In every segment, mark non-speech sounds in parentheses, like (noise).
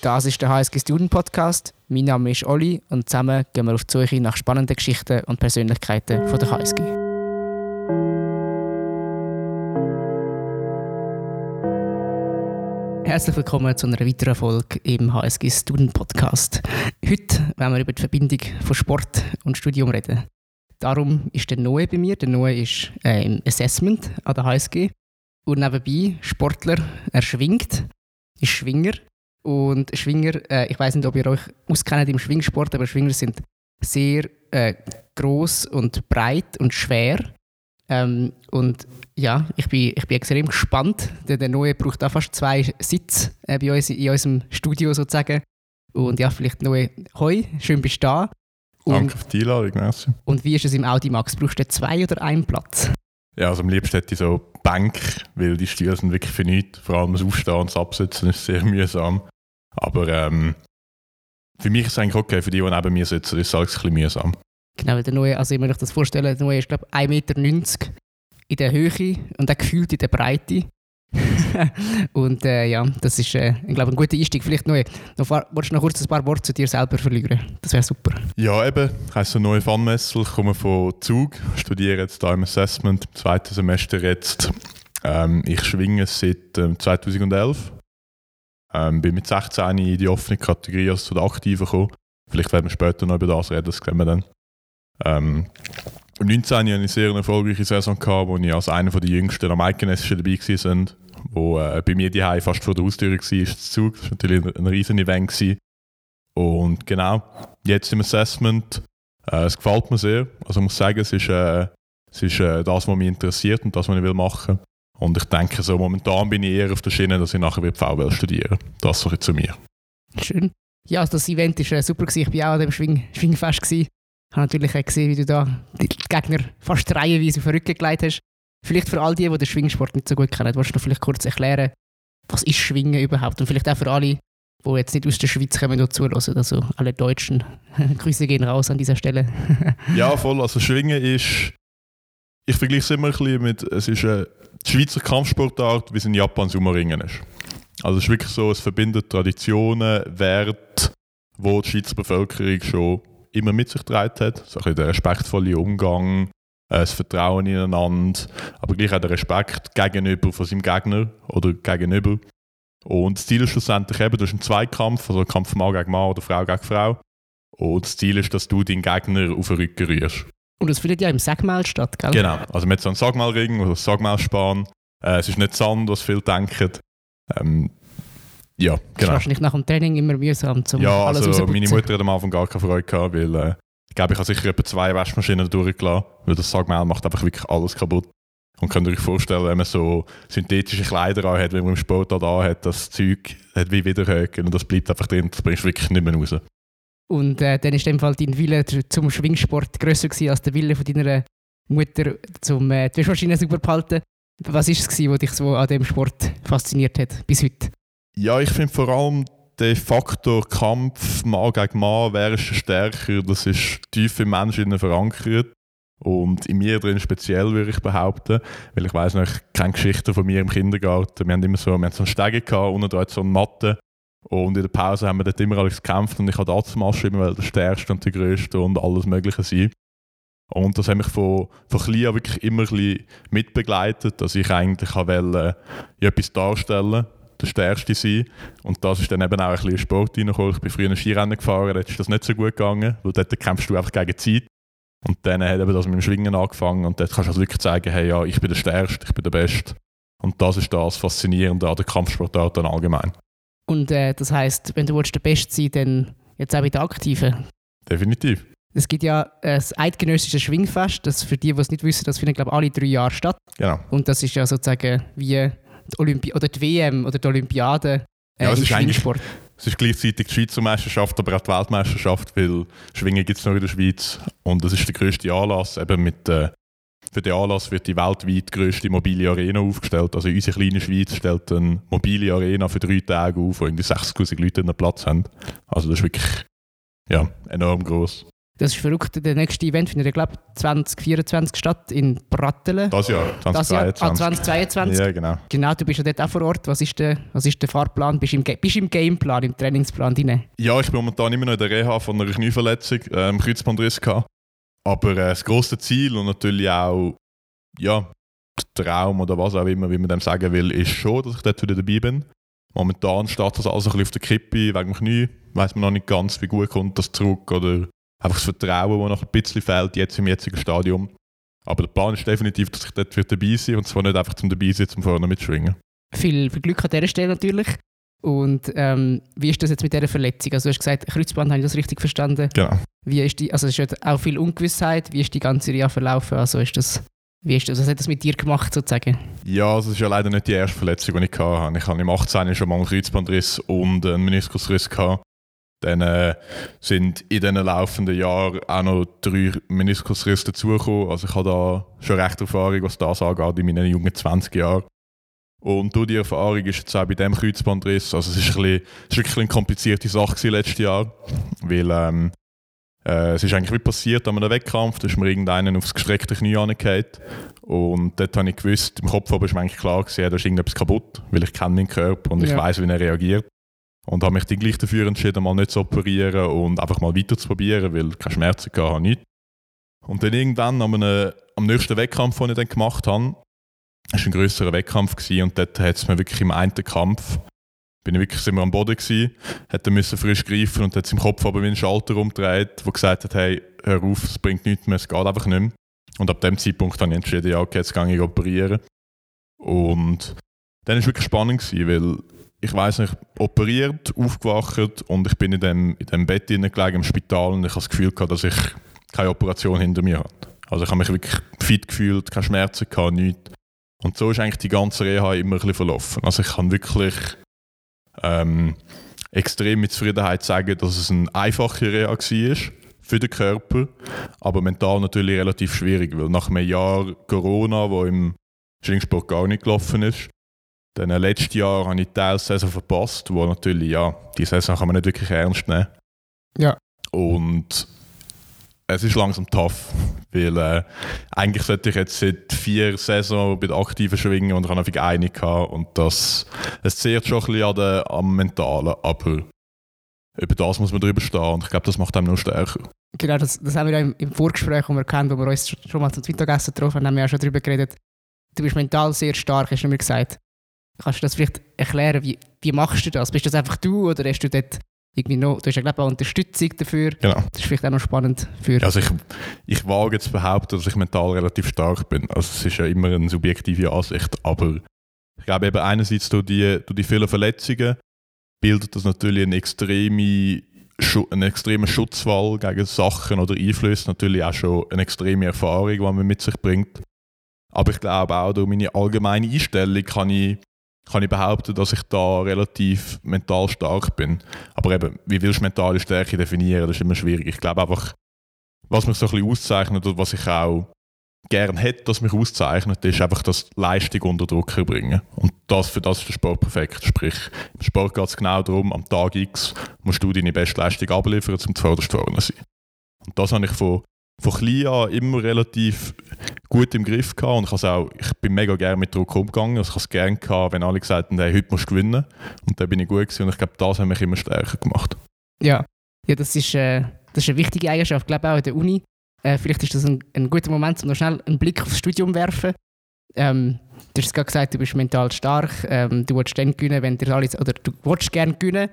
Das ist der HSG Student Podcast. Mein Name ist Olli und zusammen gehen wir auf die Suche nach spannenden Geschichten und Persönlichkeiten von der HSG. Herzlich willkommen zu einer weiteren Folge im HSG Student Podcast. Heute werden wir über die Verbindung von Sport und Studium reden. Darum ist der Noe bei mir. Der Noe ist äh, im Assessment an der HSG und nebenbei Sportler. Er schwingt, ist Schwinger und Schwinger, äh, ich weiß nicht, ob ihr euch auskennt im Schwingsport, aber Schwinger sind sehr äh, groß und breit und schwer. Ähm, und ja, ich bin, ich bin extrem gespannt. Der, der Neue braucht auch fast zwei Sitze äh, bei uns in unserem Studio sozusagen. Und ja, vielleicht Neue, hoi, schön bist du da. Und, Danke für die Einladung, merci. Und wie ist es im Audi Max? Brauchst du zwei oder einen Platz? Ja, also am liebsten hätte ich so Bank, weil die Stühle sind wirklich für nichts. Vor allem das Aufstehen und das Absitzen ist sehr (laughs) mühsam. Aber ähm, für mich ist es eigentlich okay, für die, die neben mir sitzen, ist es alles ein bisschen mühsam. Genau, der neue, also ich euch das vorstellen, der neue ist glaube ich 1,90 Meter in der Höhe und dann gefühlt in der Breite. (laughs) und äh, ja, das ist, äh, ich glaube, ein guter Einstieg. Vielleicht neu. Noch, willst du noch kurz ein paar Worte zu dir selber verlieren? Das wäre super. Ja, eben. Ich heiße Neue Van Messel, komme von Zug, studiere jetzt hier im Assessment, im zweiten Semester jetzt. Ähm, ich schwinge seit ähm, 2011 ähm, bin mit 16 in die offene Kategorie, also zu den Aktiven gekommen. Vielleicht werden wir später noch über das reden, das sehen wir dann. Ähm, 19. hatte ich eine sehr erfolgreiche Saison, gehabt, wo ich als einer der jüngsten am Eidgenössischen dabei war, wo äh, bei mir die fast vor der Haustür war, ist Zug. Das war natürlich ein, ein riesen Event. Gewesen. Und genau, jetzt im Assessment, äh, es gefällt mir sehr. Also ich muss sagen, es ist, äh, es ist äh, das, was mich interessiert und das, was ich machen will. Und ich denke, so momentan bin ich eher auf der Schiene, dass ich nachher VWL studieren Das so zu mir. Schön. Ja, also das Event war äh, super. Gewesen. Ich war auch an dem Schwing Schwingfest. Ich habe natürlich auch gesehen, wie du da die Gegner fast reihenweise auf den Rücken gelegt hast. Vielleicht für all die, die den Schwingsport nicht so gut kennen, willst du vielleicht kurz erklären, was ist Schwingen überhaupt? Und vielleicht auch für alle, die jetzt nicht aus der Schweiz kommen und zuhören. Also alle Deutschen, (laughs) Grüße gehen raus an dieser Stelle. (laughs) ja, voll. Also Schwingen ist, ich vergleiche es immer ein bisschen mit, es ist eine Schweizer Kampfsportart, wie es in Japan Sumo-Ringen ist. Also es ist wirklich so, es verbindet Traditionen, Werte, wo die Schweizer Bevölkerung schon immer mit sich getragen hat. So ein der respektvolle Umgang, äh, das Vertrauen ineinander, aber gleich auch der Respekt gegenüber von seinem Gegner oder gegenüber. Und das Ziel ist schlussendlich eben, du hast einen Zweikampf, also einen Kampf Mann gegen Mann oder Frau gegen Frau. Und das Ziel ist, dass du deinen Gegner auf den Rücken rührst. Und es findet ja im Sagmal statt, gell? Genau. Also mit so einem Sagmalring oder Sagmalspan. Äh, es ist nicht Sand, was viele denken. Ähm, ja, genau. Das ist wahrscheinlich nach dem Training immer mühsam zum Ja, also meine Mutter hat am Anfang gar keine Freude gehabt, weil äh, ich glaube, ich habe sicher etwa zwei Waschmaschinen durchgelassen, weil das Sagmal macht einfach wirklich alles kaputt. Und könnt ihr euch vorstellen, wenn man so synthetische Kleider anhat, wenn man im Sport da hat, das Zeug hat wie Widerhöcken und das bleibt einfach drin, das bringst du wirklich nicht mehr raus. Und äh, dann ist in dem Fall dein Wille zum Schwingsport grösser als der Wille von deiner Mutter zum äh, die Waschmaschine super behalten. Was war es, was dich so an dem Sport fasziniert hat bis heute? Ja, ich finde vor allem der Faktor Kampf Mann gegen Mann, wer ist stärker, das ist tief im Menschen verankert. Und in mir drin speziell, würde ich behaupten. Weil ich weiß noch, ich kenne Geschichten von mir im Kindergarten. Wir haben immer so, wir haben so einen Stege gehabt, unten da so eine Matte. Und in der Pause haben wir dort immer alles gekämpft und ich habe damals immer der Stärkste und der Größte und alles Mögliche sein. Und das hat mich von, von klein an wirklich immer ein mitbegleitet, dass ich eigentlich wollte, äh, etwas darstellen der Stärkste sein. Und das ist dann eben auch ein bisschen Sport reingekommen. Ich bin früher Skirennen gefahren, dort ist das nicht so gut gegangen, weil dort kämpfst du einfach gegen Zeit. Und dann hat eben das mit dem Schwingen angefangen und dort kannst du also wirklich zeigen, hey, ja, ich bin der Stärkste, ich bin der Beste. Und das ist das Faszinierende an der Kampfsportart dann allgemein. Und äh, das heißt, wenn du willst, der Beste sein dann jetzt auch bei den Aktiven. Definitiv. Es gibt ja äh, das Eidgenössische Schwingfest, das für die, die es nicht wissen, das findet glaube ich alle drei Jahre statt. Genau. Und das ist ja sozusagen wie die Olympi oder die WM oder die Olympiade äh, ja, im Schwingsport. Es ist gleichzeitig die Schweizer Meisterschaft, aber auch die Weltmeisterschaft, weil Schwingen gibt es noch in der Schweiz und das ist der größte Anlass, eben mit äh, für den Anlass wird die weltweit grösste mobile Arena aufgestellt. Also unsere kleine Schweiz stellt eine mobile Arena für drei Tage auf, wo irgendwie 60'000 Leute einen Platz haben. Also das ist wirklich ja, enorm groß. Das ist verrückt. Der nächste Event findet, ich glaube, 2024 statt in Brattelen. Das Jahr, Das Jahr, 2022. ah, 2022. Ja, genau. Genau, du bist ja dort auch vor Ort. Was ist der, was ist der Fahrplan? Bist du im, bist im Gameplan, im Trainingsplan drin? Ja, ich bin momentan immer noch in der Reha von einer Knieverletzung, äh, im Kreuzbandriss gehabt. Aber äh, das grosse Ziel und natürlich auch, ja, der Traum oder was auch immer, wie man dem sagen will, ist schon, dass ich dort wieder dabei bin. Momentan steht das alles ein bisschen auf der Kippe wegen dem Knie. Weiß man noch nicht ganz, wie gut kommt das zurück oder einfach das Vertrauen, das noch ein bisschen fehlt jetzt im jetzigen Stadium. Aber der Plan ist definitiv, dass ich dort wieder dabei sein und zwar nicht einfach zum dabei sein, zum vorne mitschwingen. Viel, viel Glück an dieser Stelle natürlich. Und ähm, wie ist das jetzt mit dieser Verletzung? Also du hast gesagt, Kreuzband, habe ich das richtig verstanden? Genau. Wie ist die, also es ist ja auch viel Ungewissheit. Wie ist die ganze Reha verlaufen? Also ist das, wie ist das, was hat das mit dir gemacht sozusagen? Ja, also es ist ja leider nicht die erste Verletzung, die ich hatte. Ich hatte im 18. schon mal einen Kreuzbandriss und einen Meniskusriss. Gehabt. Dann äh, sind in diesen laufenden Jahren auch noch drei Meniskusrisse dazugekommen. Also ich habe da schon recht Erfahrung, was das angeht, in meinen jungen 20 Jahren. Und durch die Erfahrung ist jetzt auch bei diesem Kreuzbandriss, also es ist, ein bisschen, es ist wirklich eine komplizierte Sache letztes Jahr, weil ähm, äh, es ist eigentlich wie passiert an einem Wettkampf, da ist mir irgendeinen aufs gestreckte Knie angefallen und dort habe ich gewusst, im Kopf aber ist mir eigentlich klar gewesen, da ist irgendetwas kaputt, weil ich kenne meinen Körper und ich Ja. weiß, wie er reagiert. Und habe mich dann gleich dafür entschieden, mal nicht zu operieren und einfach mal weiter zu probieren, weil keine Schmerzen hatte, habe nicht. Und dann irgendwann am, einem, am nächsten Wettkampf, den ich dann gemacht habe, war ein grösserer Wettkampf gewesen, und dort hat es mir wirklich im einen Kampf, bin ich wirklich wir am Boden gewesen, hätte müssen frisch greifen und hat es im Kopf aber wie ein Schalter umgedreht, wo gesagt hat, hey, hör auf, es bringt nichts mehr, es geht einfach nicht mehr. Und ab dem Zeitpunkt habe ich entschieden, ja, okay, jetzt gehe ich operieren. Und dann war es wirklich spannend, gewesen, weil ich weiß nicht, operiert, aufgewacht und ich bin in dem, in dem Bett hinein gelegen im Spital und ich habe das Gefühl gehabt, dass ich keine Operation hinter mir hatte. Also ich habe mich wirklich fit gefühlt, keine Schmerzen gehabt, nichts. Und so ist eigentlich die ganze Reha immer ein bisschen verlaufen. Also ich kann wirklich ähm, extrem mit Zufriedenheit sagen, dass es eine einfache Reha war für den Körper, aber mental natürlich relativ schwierig, weil nach einem Jahr Corona, wo im Schwingsport gar nicht gelaufen ist, dann äh, letztes Jahr habe ich der Saison verpasst, wo natürlich, ja, die Saison kann man nicht wirklich ernst nehmen. Ja. Und es ist langsam tough, weil äh, eigentlich sollte ich jetzt seit vier Saisons bei den aktiven schwingen und ich habe einfach eine gehabt und das, es zehrt schon ein bisschen an der, am Mentalen, aber über das muss man drüber stehen und ich glaube, das macht einem noch stärker. Genau, das, das haben wir ja im, im Vorgespräch, das wir kennen, wo wir uns schon- schon mal zum Mittagessen getroffen haben, haben wir ja schon darüber geredet. Du bist mental sehr stark, hast du mir gesagt. Kannst du das vielleicht erklären, wie, wie machst du das? Bist das einfach du oder hast du dort irgendwie noch, du hast ja glaube ich auch Unterstützung dafür. Genau. Das ist vielleicht auch noch spannend für... Also ich, ich wage jetzt zu behaupten, dass ich mental relativ stark bin. Also es ist ja immer eine subjektive Ansicht, aber ich glaube eben einerseits durch die, durch die vielen Verletzungen bildet das natürlich eine extreme, Schu- einen extremen Schutzwall gegen Sachen oder Einflüsse, natürlich auch schon eine extreme Erfahrung, die man mit sich bringt. Aber ich glaube auch durch meine allgemeine Einstellung kann ich, kann ich behaupten, dass ich da relativ mental stark bin. Aber eben, wie willst du mentale Stärke definieren? Das ist immer schwierig. Ich glaube einfach, was mich so ein bisschen auszeichnet und was ich auch gerne hätte, dass mich auszeichnet, ist einfach das Leistung unter Druck bringen. Und das, für das ist der Sport perfekt. Sprich, im Sport geht es genau darum, am Tag X musst du deine beste Leistung abliefern, um zuvorderst vorne zu sein. Und das habe ich von, von klein an immer relativ gut im Griff gehabt und ich, auch, ich bin mega gerne mit Druck umgegangen. Also ich habe es gerne wenn alle gesagt haben, hey, heute musst du gewinnen. Und dann bin ich gut gewesen und ich glaube, das hat mich immer stärker gemacht. Ja, ja das, ist, äh, das ist eine wichtige Eigenschaft, glaube auch in der Uni. Äh, vielleicht ist das ein, ein guter Moment, um noch schnell einen Blick aufs Studium zu werfen. Ähm, du hast gerade gesagt, du bist mental stark, ähm, du willst dann gewinnen, wenn dir alles, oder du willst gerne gewinnen.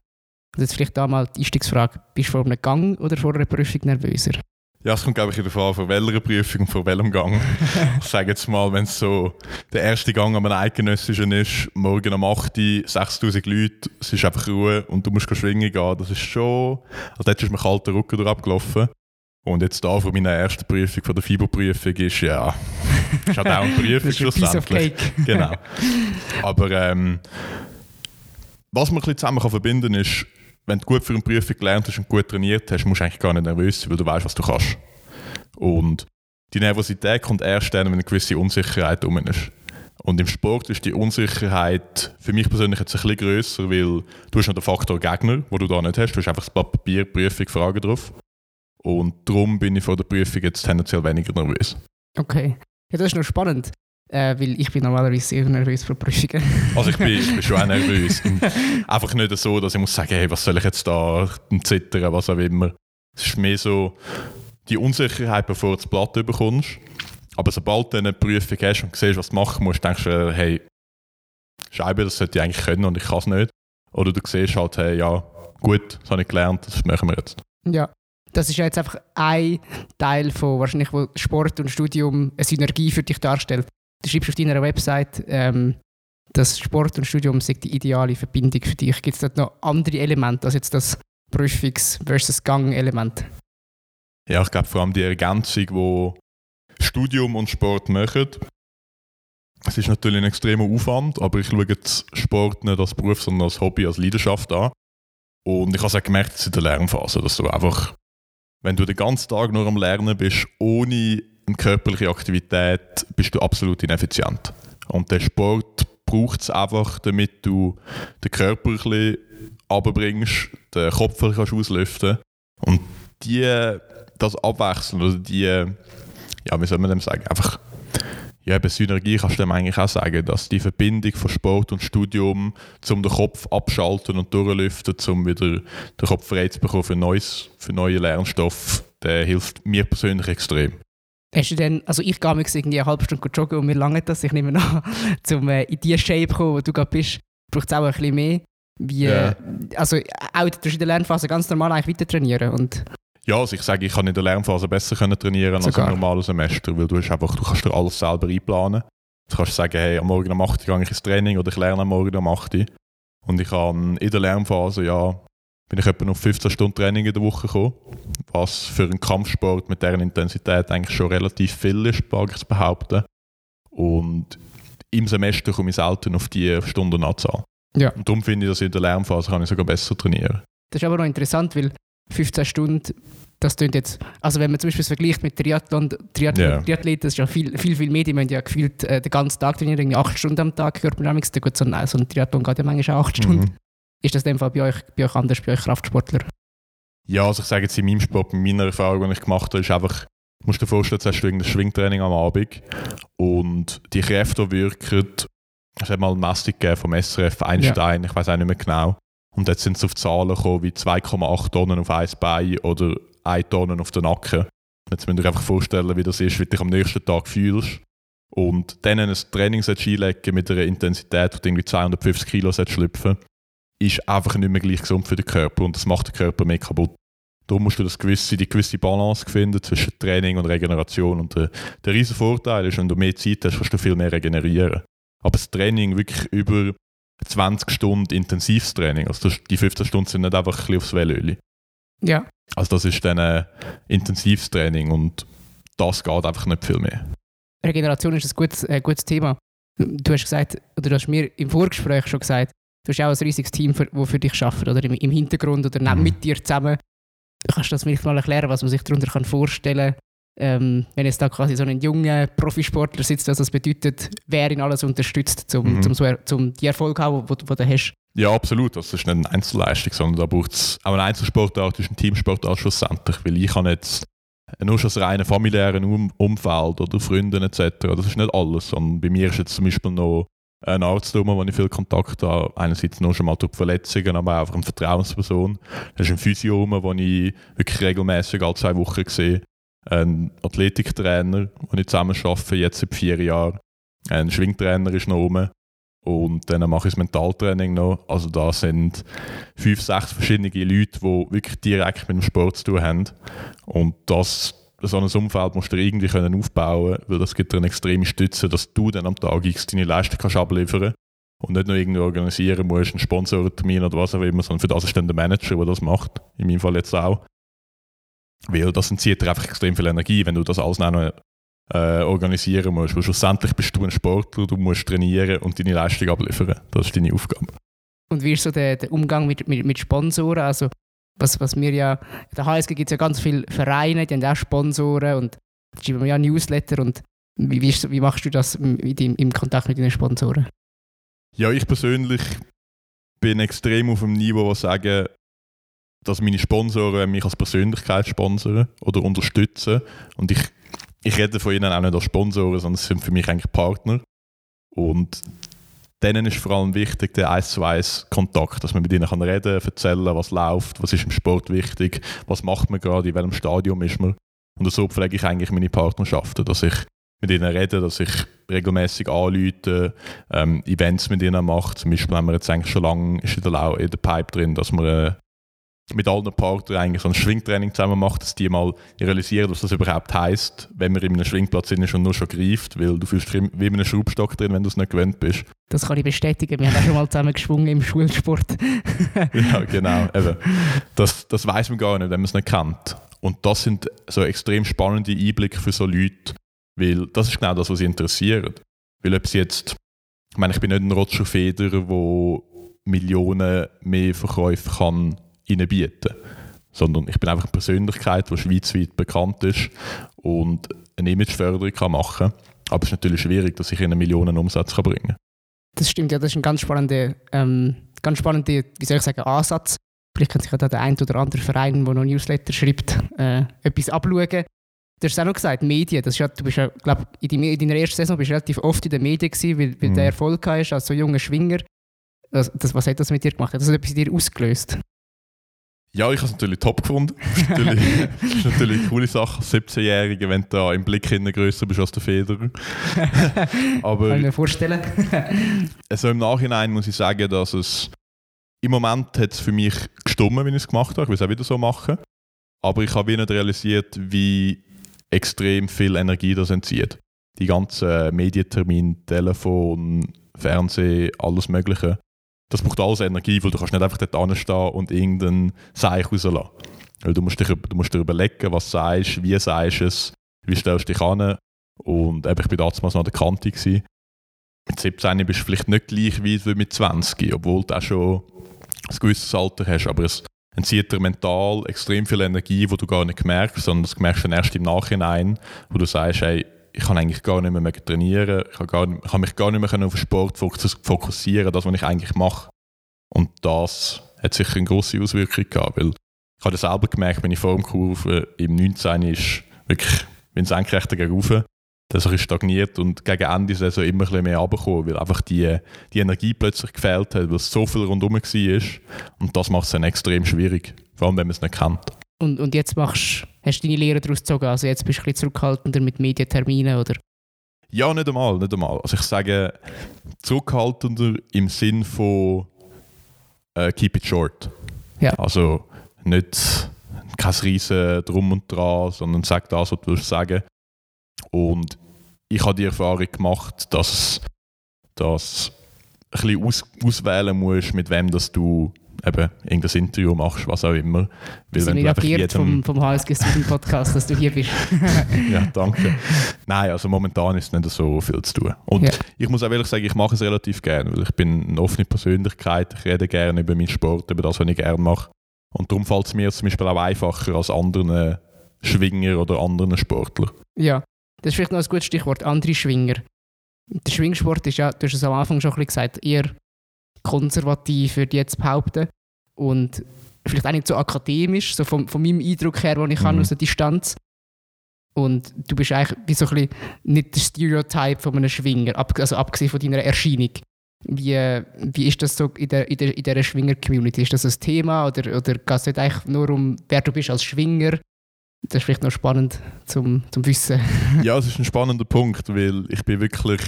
Und jetzt vielleicht da mal die Einstiegsfrage, bist du vor einem Gang oder vor einer Prüfung nervöser? Ja, es kommt, glaube ich, in der Frage, von welcher Prüfung und von welchem Gang. (laughs) ich sage jetzt mal, wenn es so der erste Gang an einem Eidgenössischen ist, morgen um 8 Uhr, 6000 Leute, es ist einfach Ruhe und du musst schwingen gehen, das ist schon... Also dort ist mir kalter Rücken durch abgelaufen. Und jetzt da von meiner ersten Prüfung, von der FIBO-Prüfung, ist ja... (laughs) ist halt auch eine Prüfung Das ist ein Piece of schlussendlich. genau. Aber ähm, was man ein bisschen zusammen kann verbinden kann, ist, wenn du gut für eine Prüfung gelernt hast und gut trainiert hast, musst du eigentlich gar nicht nervös sein, weil du weißt, was du kannst. Und die Nervosität kommt erst dann, wenn eine gewisse Unsicherheit rum ist. Und im Sport ist die Unsicherheit für mich persönlich jetzt ein bisschen grösser, weil du hast noch den Faktor Gegner, wo du da nicht hast. Du hast einfach das Papier, Prüfung, Fragen drauf. Und darum bin ich vor der Prüfung jetzt tendenziell weniger nervös. Okay. Ja, das ist noch spannend, äh, weil ich bin normalerweise sehr nervös vor Prüfungen. (laughs) Also ich bin, ich bin schon auch nervös. (laughs) Einfach nicht so, dass ich muss sagen, hey, was soll ich jetzt da zittern, was auch immer. Es ist mehr so die Unsicherheit, bevor du das Blatt bekommst. Aber sobald du eine Prüfung hast und siehst, was du machen musst, denkst du, hey, Scheibe, das sollte ich eigentlich können und ich kann es nicht. Oder du siehst halt, hey, ja, gut, das habe ich gelernt, das machen wir jetzt. Ja, das ist ja jetzt einfach ein Teil von wahrscheinlich, wo Sport und Studium eine Synergie für dich darstellt. Du schreibst auf deiner Website, ähm, dass Sport und Studium sei die ideale Verbindung für dich. Gibt es dort noch andere Elemente als jetzt das Prüfungs- versus Gang-Element? Ja, ich glaube vor allem die Ergänzung, die Studium und Sport machen. Es ist natürlich ein extremer Aufwand, aber ich schaue jetzt Sport nicht als Beruf, sondern als Hobby, als Leidenschaft an. Und ich habe es auch gemerkt in der Lernphase, dass du einfach, wenn du den ganzen Tag nur am Lernen bist, ohne eine körperliche Aktivität, bist du absolut ineffizient. Und der Sport braucht es einfach, damit du den Körper ein bisschen runterbringst, den Kopf ein bisschen auslüften Und die, das Abwechseln oder die, ja, wie soll man dem sagen, einfach ja, bei Synergie kannst du dem eigentlich auch sagen, dass die Verbindung von Sport und Studium, um den Kopf abschalten und durchlüften, um wieder den Kopf frei zu bekommen für, Neues, für neue Lernstoff, der hilft mir persönlich extrem. Hast du denn, also ich gehe mir irgendwie eine halbe Stunde joggen und mir lange das, ich nehme an, (laughs) um äh, in die Shape zu kommen, wo du gerade bist, braucht es auch ein bisschen mehr. Wie, yeah. Also auch in der Lernphase ganz normal eigentlich weiter trainieren und ja, also ich sage, ich kann in der Lernphase besser können trainieren Sogar. als im normalen Semester, weil du, hast einfach, du kannst dir alles selber einplanen. Du kannst sagen, hey, am Morgen um 8 Uhr gehe ich ins Training oder ich lerne am Morgen um 8 Uhr. Und ich kann in der Lernphase, ja, bin ich etwa noch 15 Stunden Training in der Woche gekommen, was für einen Kampfsport mit deren Intensität eigentlich schon relativ viel ist, wage ich zu behaupten. Und im Semester komme ich selten auf die Stundenanzahl. Ja. Und darum finde ich, dass in der Lernphase kann ich sogar besser trainieren. Das ist aber noch interessant, weil 15 Stunden, das klingt jetzt, also wenn man zum Beispiel es vergleicht mit Triathlon, Triathlon yeah. Triathleten, das ist ja viel, viel, viel mehr, die müssen ja gefühlt äh, den ganzen Tag trainieren, irgendwie 8 Stunden am Tag, gut, so ein, so ein Triathlon geht ja manchmal auch 8 Stunden. Mhm. Ist das in dem Fall bei euch, bei euch anders, bei euch Kraftsportler? Ja, also ich sage jetzt in meinem Sport, in meiner Erfahrung, die ich gemacht habe, ist einfach, du musst dir vorstellen, du hast ein Schwingtraining am Abend und die Kräfte, die wirken, es hat mal eine Messung vom SRF Einstein, ja. ich weiß auch nicht mehr genau, und jetzt sind sie auf Zahlen gekommen wie 2,8 Tonnen auf ein Bein oder 1 Tonnen auf den Nacken. Jetzt müsst ihr euch einfach vorstellen, wie das ist, wie du dich am nächsten Tag fühlst. Und dann ein Training einlegen mit einer Intensität, die irgendwie 250 Kilo schlüpfen ist einfach nicht mehr gleich gesund für den Körper und das macht den Körper mehr kaputt. Darum musst du das gewisse, die gewisse Balance finden zwischen Training und Regeneration. Und der, der riesige Vorteil ist, wenn du mehr Zeit hast, kannst du viel mehr regenerieren. Aber das Training wirklich über 20 Stunden intensives Training. Also die 15 Stunden sind nicht einfach ein bisschen aufs Wellöli. Ja. Also das ist dann ein intensives Training und das geht einfach nicht viel mehr. Regeneration ist ein gutes, ein gutes Thema. Du hast gesagt, oder du hast mir im Vorgespräch schon gesagt, du hast auch ein riesiges Team, das für, dich arbeitet, oder im, Hintergrund oder mhm. mit dir zusammen. Kannst du das mir mal erklären, was man sich darunter vorstellen kann? ähm, wenn jetzt da quasi so ein junger Profisportler sitzt, was das bedeutet, wer ihn alles unterstützt, um, mhm. zum, so, zum die Erfolg zu haben, den du hast. Ja, absolut. Das ist nicht eine Einzelleistung, sondern da braucht es auch eine Einzelsportart, ist ein Teamsportart schlussendlich, weil ich habe jetzt nur schon das reine familiäre um Umfeld oder Freunde etc. Das ist nicht alles, sondern bei mir ist jetzt zum Beispiel noch ein Arzt, mit dem ich viel Kontakt habe. Einerseits nur schon mal durch Verletzungen, aber auch einfach eine Vertrauensperson. Das ist ein Physio, den ich wirklich regelmäßig alle zwei Wochen sehe ein Athletiktrainer, den ich zusammen arbeite, jetzt seit vier Jahren. Ein Schwingtrainer ist noch rum. Und dann mache ich das Mentaltraining noch. Also da sind fünf, sechs verschiedene Leute, die wirklich direkt mit dem Sport zu tun haben. Und das, so ein Umfeld musst du irgendwie können aufbauen weil das gibt dir eine extreme Stütze, dass du dann am Tag X deine Leistung kannst abliefern. Und nicht nur irgendwie organisieren musst, einen Sponsorentermin oder was auch immer, sondern für das ist dann der Manager, der das macht. In meinem Fall jetzt auch. Weil das entzieht dir einfach extrem viel Energie, wenn du das alles noch äh, organisieren musst. Weil schlussendlich bist du ein Sportler, du musst trainieren und deine Leistung abliefern. Das ist deine Aufgabe. Und wie ist so der, der Umgang mit, mit, mit Sponsoren? Also, was, was wir ja, in der HSG gibt es ja ganz viele Vereine, die haben auch Sponsoren und schreiben ja Newsletter. Und wie, wie, wie machst du das mit, im, im Kontakt mit deinen Sponsoren? Ja, ich persönlich bin extrem auf dem Niveau, wo sagen, dass meine Sponsoren mich als Persönlichkeit sponsern oder unterstützen. Und ich, ich rede von ihnen auch nicht als Sponsoren, sondern sie sind für mich eigentlich Partner. Und denen ist vor allem wichtig der 1 zu 1 Kontakt, dass man mit ihnen kann reden kann, erzählen, was läuft, was ist im Sport wichtig, was macht man gerade, in welchem Stadium ist man. Und so pflege ich eigentlich meine Partnerschaften, dass ich mit ihnen rede, dass ich regelmäßig anrufe, ähm, Events mit ihnen mache. Zum Beispiel haben wir jetzt eigentlich schon lange ist in der, in der Pipe drin, dass wir äh, mit allen Partnern eigentlich so ein Schwingtraining zusammen macht, dass die mal realisieren, was das überhaupt heißt, wenn man in einem Schwingplatz sind und nur schon greift, weil du fühlst wie in einem Schraubstock drin, wenn du es nicht gewöhnt bist. Das kann ich bestätigen. Wir haben auch schon mal zusammen geschwungen im Schulsport. (laughs) ja, genau. Eben. Das, das weiß man gar nicht, wenn man es nicht kennt. Und das sind so extrem spannende Einblicke für so Leute, weil das ist genau das, was sie interessiert. Weil ob sie jetzt, ich meine, ich bin nicht ein Roger Federer, der Millionen mehr Verkäufe kann ihnen bieten. Sondern ich bin einfach eine Persönlichkeit, die schweizweit bekannt ist und eine Imageförderung kann machen kann. Aber es ist natürlich schwierig, dass ich ihnen Millionen Umsatz bringen kann. Das stimmt, ja, das ist ein ganz spannender, ähm, ganz spannender wie soll ich sagen, Ansatz. Vielleicht kann sich ja da der ein oder andere Verein, der noch Newsletter schreibt, äh, etwas abschauen. Du hast es auch noch gesagt, Medien. Das ist ja, du bist ja, glaub, in, in deiner ersten Saison bist du relativ oft in den Medien gewesen, weil, weil mhm. der Erfolg hast als so junger Schwinger. Das, das, was hat das mit dir gemacht? Hat das etwas in dir ausgelöst? Ja, ich habe es natürlich top gefunden. Das (laughs) ist natürlich, das ist natürlich eine coole Sache, 17-Jährige, wenn du da im Blick hinten grösser bist als der Federer. (laughs) Aber Kann ich mir vorstellen. (laughs) also im Nachhinein muss ich sagen, dass es im Moment hat es für mich gestummen, wenn ich es gemacht habe. Ich will es auch wieder so machen. Aber ich habe nicht realisiert, wie extrem viel Energie das entzieht. Die ganzen Medientermine, Telefon, Fernsehen, alles Mögliche das braucht alles Energie, weil du kannst nicht einfach dort anstehen und irgendeinen Seich rauslassen. Weil du musst, dich, du musst dir überlegen, was du wie sagst du es, wie stellst du dich an. Und eben, ich war damals noch an der Kante. Gewesen. Mit 17 bist du vielleicht nicht gleich weit wie mit 20, obwohl du auch schon ein gewisses Alter hast. Aber es entzieht dir mental extrem viel Energie, die du gar nicht merkst, sondern das merkst du erst im Nachhinein, wo du sagst, hey, ich kann eigentlich gar nicht mehr, trainieren, ich kann, gar, ich kann mich gar nicht mehr auf den Sport fokussieren, das, was ich eigentlich mache. Und das hat sicher eine grosse Auswirkung gehabt, weil ich habe das selber gemerkt, meine Formkurve im 19 ist wirklich, wenn senkrecht dagegen rauf, dass er stagniert und gegen Ende ist er immer ein mehr runtergekommen, weil einfach die, die Energie plötzlich gefehlt hat, weil es so viel rundherum war. Und das macht es dann extrem schwierig, vor allem wenn man es nicht kennt. Und, und jetzt machst, hast du deine Lehre daraus gezogen? Also jetzt bist du ein bisschen zurückhaltender mit Medienterminen, oder? Ja, nicht einmal, nicht einmal. Also ich sage zurückhaltender im Sinn von uh, keep it short. Ja. Also nicht kein riesen Drum und Dran, sondern sag das, was du willst sagen. Und ich habe die Erfahrung gemacht, dass, dass ein bisschen aus, auswählen musst, mit wem das du eben irgendein Interview machst, was auch immer. Weil ich bin irritiert jedem... vom, vom HSG Student Podcast, dass du hier bist. (laughs) ja, danke. Nein, also momentan ist nicht so viel zu tun. Und ja. ich muss auch ehrlich sagen, ich mache es relativ gerne, weil ich bin eine offene Persönlichkeit, ich rede gerne über meinen Sport, über das, was ich gerne mache. Und darum fällt es mir zum Beispiel auch einfacher als anderen Schwinger oder anderen Sportler. Ja, das ist vielleicht noch ein gutes Stichwort, andere Schwinger. Der Schwingsport ist ja, du hast es am Anfang schon ein bisschen gesagt, eher konservativ, würde ich jetzt behaupten. Und vielleicht auch nicht so akademisch, so von, von meinem Eindruck her, den ich mhm. aus der Distanz. Und du bist eigentlich wie so ein bisschen nicht der Stereotype von einem Schwinger, also abgesehen von deiner Erscheinung. Wie, wie ist das so in, der, in, der, in dieser Schwinger-Community? Ist das ein Thema oder, oder geht es nicht eigentlich nur um, wer du bist als Schwinger? Das ist vielleicht noch spannend zum, zum Wissen. (laughs) ja, es ist ein spannender Punkt, weil ich bin wirklich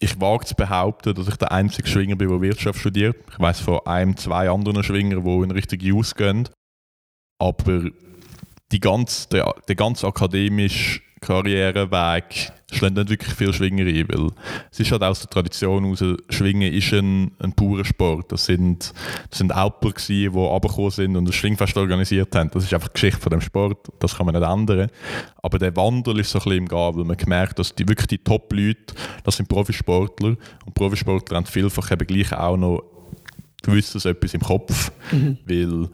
ich wage zu behaupten, dass ich der einzige Schwinger bin, der Wirtschaft studiert. Ich weiß von einem, zwei anderen Schwingern, die in Richtung Use gehen. Aber die ganz, der, der ganz akademische Karriereweg schlägt nicht wirklich viel Schwinger ein, weil es ist halt aus der Tradition heraus, Schwingen ist ein, ein purer Sport. Das sind, das sind Alper die runtergekommen sind und das Schwingfest organisiert haben. Das ist einfach die Geschichte von dem Sport, das kann man nicht ändern. Aber der Wandel ist so ein bisschen im Gehen, weil man gemerkt dass die wirklich die Top-Leute, das sind Profisportler und Profisportler haben vielfach eben gleich auch noch gewisses etwas im Kopf, mhm. weil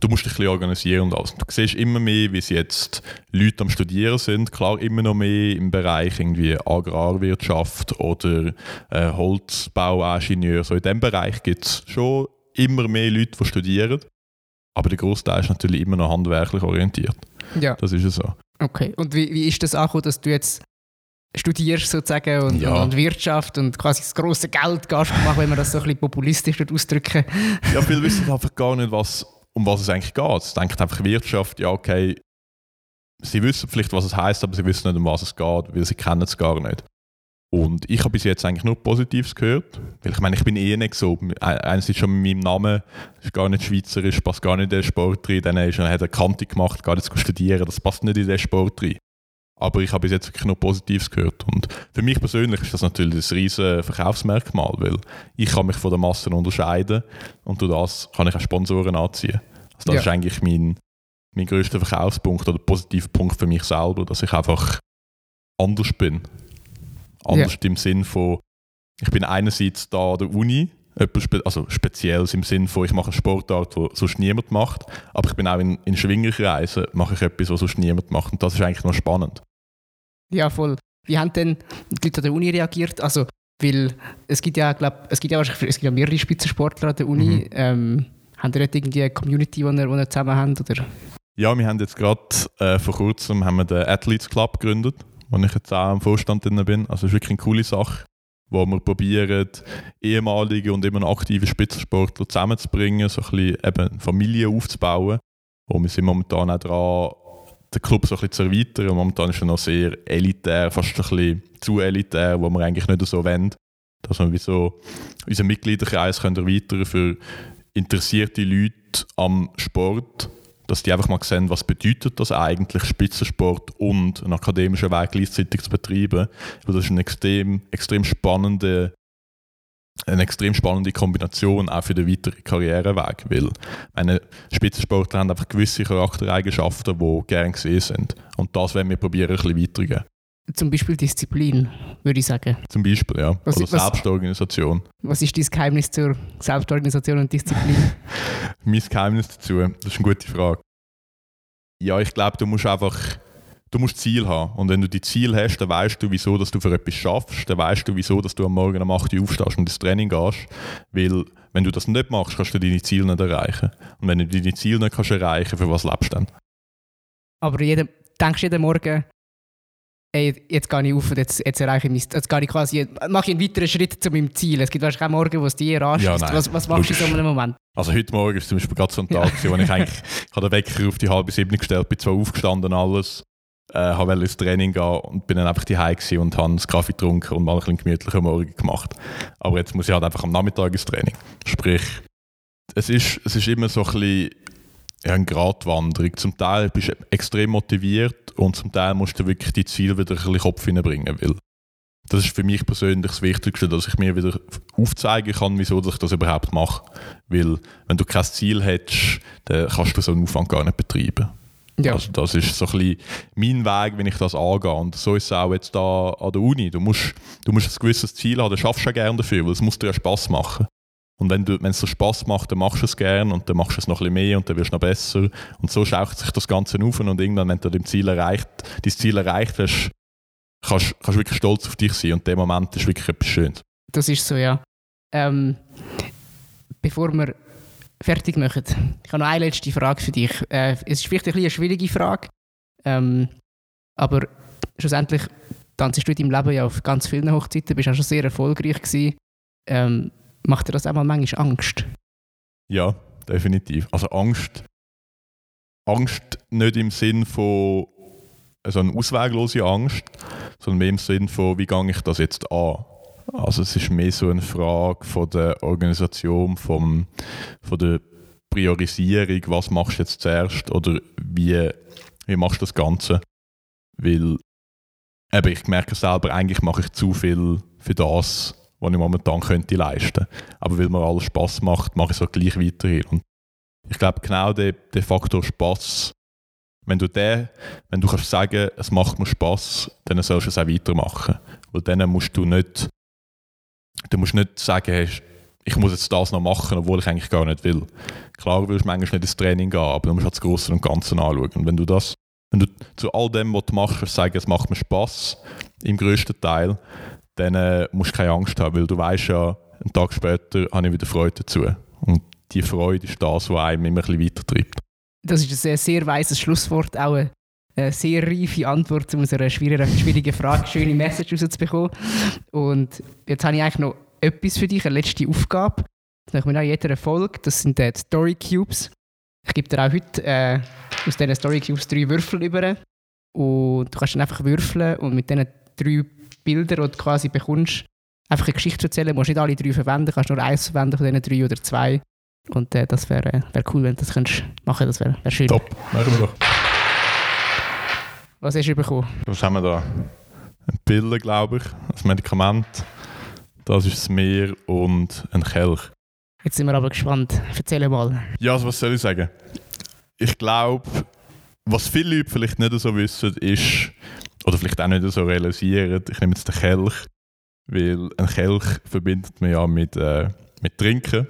du musst dich ein bisschen organisieren und alles. Du siehst immer mehr, wie es jetzt Leute am Studieren sind. Klar, immer noch mehr im Bereich irgendwie Agrarwirtschaft oder äh, Holzbauingenieur. So in diesem Bereich gibt es schon immer mehr Leute, die studieren. Aber der Großteil ist natürlich immer noch handwerklich orientiert. Ja. Das ist ja so. Okay. Und wie, wie ist das angekommen, dass du jetzt studierst sozusagen und, Ja. und Wirtschaft und quasi das große Geld machen, wenn man das so ein bisschen populistisch ausdrücken Ja, viele wissen einfach gar nicht, was, um was es eigentlich geht. Sie denken einfach Wirtschaft, ja okay, sie wissen vielleicht, was es heißt, aber sie wissen nicht, um was es geht, weil sie kennen es gar nicht. Und ich habe bis jetzt eigentlich nur Positives gehört, weil ich meine, ich bin eh nicht so, einerseits schon mit meinem Namen, ist gar nicht schweizerisch, passt gar nicht in den Sport rein, dann ist, hat er Kante gemacht, geht jetzt studieren, das passt nicht in den Sport rein. Aber ich habe bis jetzt wirklich nur Positives gehört. Und für mich persönlich ist das natürlich ein riesen Verkaufsmerkmal, weil ich kann mich von der Masse unterscheiden und durch das kann ich auch Sponsoren anziehen. Also das Ja. ist eigentlich mein, mein größter Verkaufspunkt oder positiver Punkt für mich selber, dass ich einfach anders bin. Anders im Sinn von, ich bin einerseits da an der Uni, also speziell im Sinn von, ich mache eine Sportart, die sonst niemand macht, aber ich bin auch in, in Schwingerkreisen, mache ich etwas, was sonst niemand macht und das ist eigentlich noch spannend. Ja, voll. Wie haben denn die Leute an der Uni reagiert? Also, weil es gibt ja, glaub, es gibt ja, wahrscheinlich- es gibt ja mehrere Spitzensportler an der Uni. Mhm. Ähm, haben die dort irgendwie eine Community, die ihr, die ihr zusammen habt? Oder? Ja, wir haben jetzt gerade äh, vor kurzem haben wir den Athletes Club gegründet, wo ich jetzt auch im Vorstand drin bin. Also es ist wirklich eine coole Sache, wo wir probieren, ehemalige und immer aktive Spitzensportler zusammenzubringen, so ein bisschen eben eine Familie aufzubauen. Und wir sind momentan auch dran, den Club so ein bisschen zu erweitern. Und momentan ist er noch sehr elitär, fast ein bisschen zu elitär, wo wir eigentlich nicht so wollen. Dass wir so unseren Mitgliederkreis können erweitern für interessierte Leute am Sport, dass die einfach mal sehen, was bedeutet das eigentlich, Spitzensport und einen akademischen Weg gleichzeitig zu betreiben. Weil das ist eine extrem, extrem spannende eine extrem spannende Kombination auch für den weiteren Karriereweg, weil meine Spitzensportler haben einfach gewisse Charaktereigenschaften, die gern gesehen sind. Und das werden wir probieren, ein bisschen weiterzugeben. Zum Beispiel Disziplin, würde ich sagen. Zum Beispiel, ja. Was- Oder was- Selbstorganisation. Was ist dein Geheimnis zur Selbstorganisation und Disziplin? (laughs) Mein Geheimnis dazu, das ist eine gute Frage. Ja, ich glaube, du musst einfach du musst Ziel haben. Und wenn du die Ziel hast, dann weißt du, wieso dass du für etwas schaffst. Dann weißt du, wieso dass du am Morgen um 8 Uhr aufstehst und ins Training gehst. Weil, wenn du das nicht machst, kannst du deine Ziele nicht erreichen. Und wenn du deine Ziele nicht kannst erreichen für was lebst du dann? Aber jeden, denkst du jeden Morgen, ey, jetzt gehe ich auf und jetzt, jetzt erreiche ich mein, jetzt gehe ich quasi, mache ich einen weiteren Schritt zu meinem Ziel. Es gibt wahrscheinlich auch Morgen, wo es dir anschießt. Ja, was, was machst du in so einem Moment? Also heute Morgen ist zum Beispiel gerade so ein Tag, gewesen, wo ich (laughs) eigentlich ich habe den Wecker auf die halbe sieben gestellt, bin zwar aufgestanden alles, äh, habe wollte ins Training gehen und bin dann einfach daheim und habe einen Kaffee getrunken und mal ein bisschen gemütlicher Morgen gemacht. Aber jetzt muss ich halt einfach am Nachmittag ins Training. Sprich, es ist, es ist immer so ein bisschen eine Gratwanderung. Zum Teil bist du extrem motiviert und zum Teil musst du wirklich die Ziele wieder ein bisschen Kopf hineinbringen, weil das ist für mich persönlich das Wichtigste, dass ich mir wieder aufzeigen kann, wieso ich das überhaupt mache. Weil wenn du kein Ziel hättest, dann kannst du so einen Aufwand gar nicht betreiben. Ja. Also das ist so ein bisschen mein Weg, wenn ich das angehe. Und so ist es auch jetzt da an der Uni. Du musst, du musst ein gewisses Ziel haben, dann schaffst du ja gerne dafür, weil es muss dir ja Spass machen. Und wenn, du, es dir Spass macht, dann machst du es gerne und dann machst du es noch ein bisschen mehr und dann wirst du noch besser. Und so schaut sich das Ganze auf und irgendwann, wenn du dein Ziel erreicht, dein Ziel erreicht hast, kannst kannst du wirklich stolz auf dich sein und der Moment ist wirklich etwas Schönes. Das ist so, ja. Ähm, bevor wir fertig machen, ich habe noch eine letzte Frage für dich. Äh, es ist vielleicht ein eine schwierige Frage, ähm, aber schlussendlich tanzt du in deinem Leben ja auf ganz vielen Hochzeiten, bist auch schon sehr erfolgreich gewesen. Ähm, macht dir das auch mal manchmal Angst? Ja, definitiv. Also Angst. Angst nicht im Sinn von so eine ausweglose Angst, sondern mehr im Sinn von, wie gehe ich das jetzt an? Also es ist mehr so eine Frage von der Organisation, vom, von der Priorisierung, was machst du jetzt zuerst oder wie, wie machst du das Ganze? Weil eben, ich merke selber, eigentlich mache ich zu viel für das, was ich momentan könnte leisten. Aber weil mir alles Spaß macht, mache ich es auch gleich weiterhin. Und ich glaube, genau der, der Faktor Spaß, wenn du den, wenn du kannst sagen, es macht mir Spaß, dann sollst du es auch weitermachen. Weil dann musst du nicht, du musst nicht sagen, ich muss jetzt das noch machen, obwohl ich eigentlich gar nicht will. Klar willst du manchmal nicht ins Training gehen, aber du musst halt das Große und Ganze anschauen. Und wenn du das, wenn du zu all dem, was du machst, sagen, es macht mir Spaß, im grössten Teil, dann äh, musst du keine Angst haben, weil du weißt ja, einen Tag später habe ich wieder Freude dazu. Und die Freude ist das, was einem immer ein bisschen weitertreibt. Das ist ein sehr, sehr weises Schlusswort, auch eine, eine sehr reife Antwort zu unserer schwierigen, schwierigen Frage, schöne Message rauszubekommen. Und jetzt habe ich eigentlich noch etwas für dich, eine letzte Aufgabe. Das machen wir in jeder Folge. Das sind die Story Cubes. Ich gebe dir auch heute äh, aus diesen Story Cubes drei Würfel über. Und du kannst dann einfach würfeln und mit diesen drei Bildern, die du quasi bekommst, einfach eine Geschichte erzählen. Du musst nicht alle drei verwenden, du kannst nur eins verwenden von diesen drei oder zwei. Und äh, das wäre wär cool, wenn du das könntest machen Das wäre wär schön. Top, machen wir doch. Was hast du bekommen? Was haben wir da? Eine Pille, glaube ich, ein Medikament. Das ist das Meer und ein Kelch. Jetzt sind wir aber gespannt. Erzähl mal. Ja, also was soll ich sagen? Ich glaube, was viele Leute vielleicht nicht so wissen, ist, oder vielleicht auch nicht so realisieren, ich nehme jetzt den Kelch, weil ein Kelch verbindet man ja mit, äh, mit Trinken.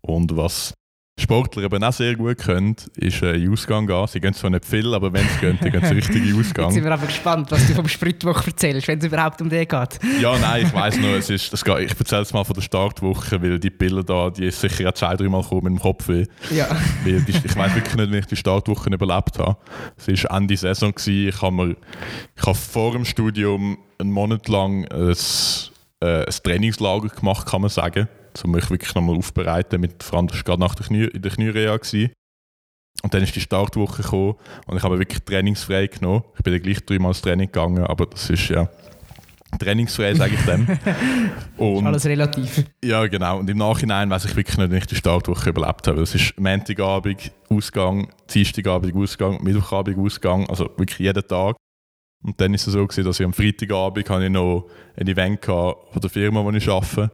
Und was Sportler eben auch sehr gut können, ist äh, in Ausgang gehen. Sie gehen zwar nicht viel, aber wenn sie gehen, dann gehen sie richtig in Ausgang. Jetzt sind wir einfach gespannt, was du vom Spritwoche erzählst, wenn es überhaupt um den geht. Ja, nein, ich weiss nur, es ist, das geht, ich erzähle es mal von der Startwoche, weil die Pille da, die ist sicher auch zwei, dreimal gekommen mit dem Kopf weh. Ja. Weil die, ich weiß wirklich nicht, wie ich die Startwoche überlebt habe. Es war Ende Saison, gewesen. ich habe mir, ich habe vor dem Studium einen Monat lang ein, äh, ein Trainingslager gemacht, kann man sagen um mich wirklich nochmal aufbereiten. Mit, vor allem, das war gerade nach der Knie, in der Kniereha. Gewesen. Und dann ist die Startwoche gekommen und ich habe wirklich trainingsfrei genommen. Ich bin dann gleich dreimal ins Training gegangen, aber das ist ja trainingsfrei, sage ich dem. (laughs) und, alles relativ. Ja, genau. Und im Nachhinein weiß ich wirklich nicht, wie ich die Startwoche überlebt habe. Es ist Montagabend Ausgang, Dienstagabend Ausgang, Mittwochabend Ausgang, also wirklich jeden Tag. Und dann ist es so gewesen, dass ich am Freitagabend habe ich noch ein Event von der Firma, wo ich arbeite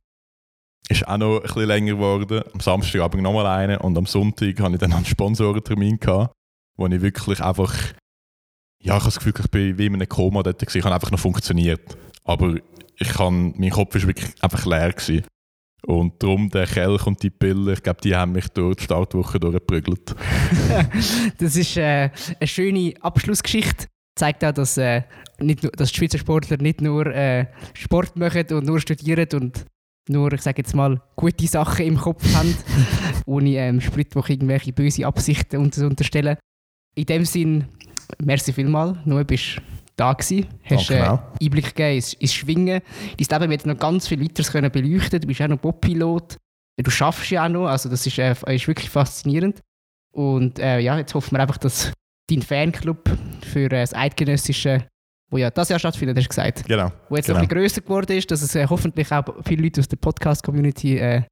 ist auch noch ein bisschen länger geworden. Am Samstagabend nochmal eine und am Sonntag hatte ich dann einen Sponsorentermin, gehabt, wo ich wirklich einfach, ja, ich habe das Gefühl, ich bin wie in einem Koma dort gewesen. Ich habe einfach noch funktioniert. Aber ich kann, mein Kopf war wirklich einfach leer. Gewesen. Und darum der Kelch und die Pille, ich glaube, die haben mich durch die Startwoche durchgeprügelt. (laughs) das ist äh, eine schöne Abschlussgeschichte. Zeigt auch, dass, äh, nicht nur, dass die Schweizer Sportler nicht nur äh, Sport machen und nur studieren und nur, ich sage jetzt mal, gute Sachen im Kopf haben, (laughs) ohne ähm, Spritwoche irgendwelche böse Absichten zu unterstellen. In dem Sinn, merci vielmals, nur bist da gewesen, hast äh, Einblick gegeben ins, ins Schwingen. Dein Leben wird noch ganz viel weiteres können beleuchten. Du bist auch noch Bob-Pilot. Du schaffst ja auch noch, also das ist, äh, ist wirklich faszinierend. Und äh, ja, jetzt hoffen wir einfach, dass dein Fanclub für äh, das eidgenössische wo ja das Jahr stattfindet, hast du gesagt. Genau. Wo jetzt genau. noch ein bisschen grösser geworden ist, dass es äh, hoffentlich auch viele Leute aus der Podcast-Community äh,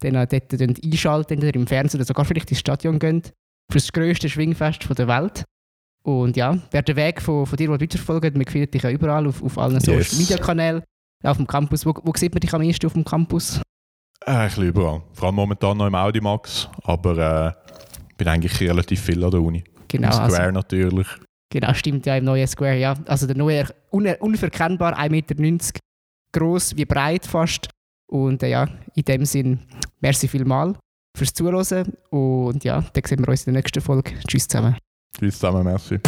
dann auch dort, dort einschalten oder im Fernsehen oder sogar vielleicht ins Stadion gehen. Für das grösste Schwingfest der Welt. Und ja, wer den Weg von, von dir weiterverfolgt, man findet dich ja überall auf, auf allen yes. Social-Media-Kanälen, auf dem Campus. Wo, wo sieht man dich am ehesten auf dem Campus? Äh, ein bisschen überall. Vor allem momentan noch im Audimax, aber äh, bin eigentlich relativ viel an der Uni. Genau. Im Square also, natürlich. Genau, stimmt ja im neuen Square, ja. Also der neue, un unverkennbar 1,90 Meter groß wie breit fast. Und äh, ja, in dem Sinn, merci vielmal fürs Zuhören und ja, dann sehen wir uns in der nächsten Folge. Tschüss zusammen. Tschüss zusammen, merci.